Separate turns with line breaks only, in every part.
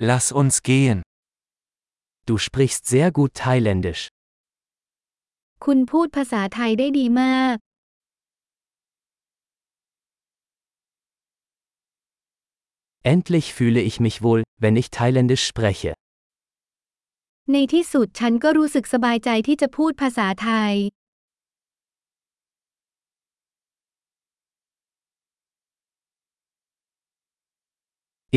Lass uns gehen.
Du sprichst sehr gut Thailändisch.
คุณพูดภาษาไทยได้ดีมาก
Endlich fühle ich mich wohl, wenn ich Thailändisch spreche.
ในที่สุดฉันก็รู้สึกสบายใจที่จะพูดภาษาไทย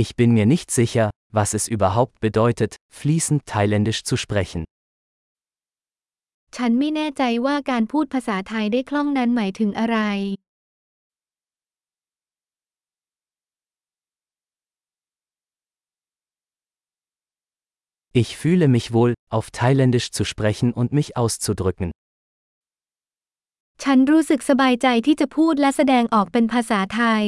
Ich bin mir nicht sicher, was es überhaupt bedeutet, fließend Thailändisch zu sprechen.
ฉันไม่แน่ใจว่าการพูดภาษาไทยได้คล่องนั้นหมายถึงอะไร
Ich fühle mich wohl, auf Thailändisch zu sprechen und mich auszudrücken.
ฉันรู้สึกสบายใจที่จะพูดและแสดงออกเป็นภาษาไทย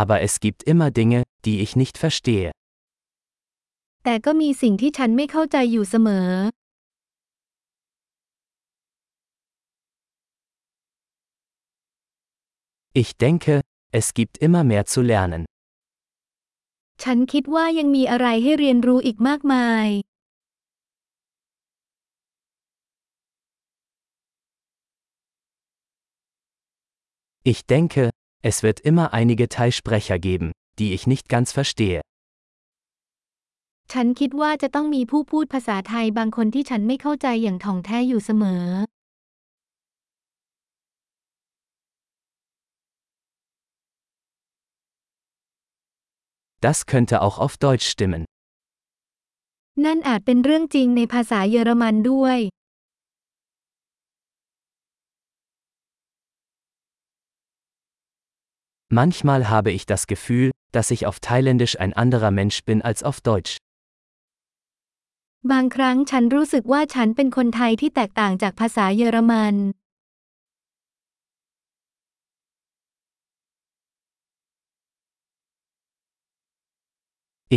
Aber es gibt immer Dinge, die ich nicht verstehe.
แต่ก็มีสิ่งที่ฉันไม่เข้าใจอยู่เสมอ
Ich denke, es gibt immer mehr zu lernen.
ฉันคิดว่ายังมีอะไรให้เรียนรู้อีกมากมาย
Ich denke, es wird immer einige Thai-Sprecher geben, die ich nicht ganz verstehe.
ฉันคิดว่าจะต้องมีผู้พูดภาษาไทยบางคนที่ฉันไม่เข้าใจอย่างถ่องแท้อยู่เสมอ
Das könnte auch auf Deutsch stimmen.
นั่นอาจเป็นเรื่องจริงในภาษาเยอรมันด้วย
Manchmal habe ich das Gefühl, dass ich auf Thailändisch ein anderer Mensch bin als auf Deutsch.
บางครั้งฉันรู้สึกว่าฉันเป็นคนไทยที่แตกต่างจากภาษาเยอรมัน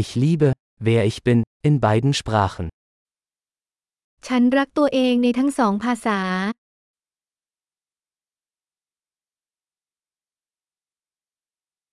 Ich liebe, wer ich bin, in beiden Sprachen.
ฉันรักตัวเองในทั้งสองภาษา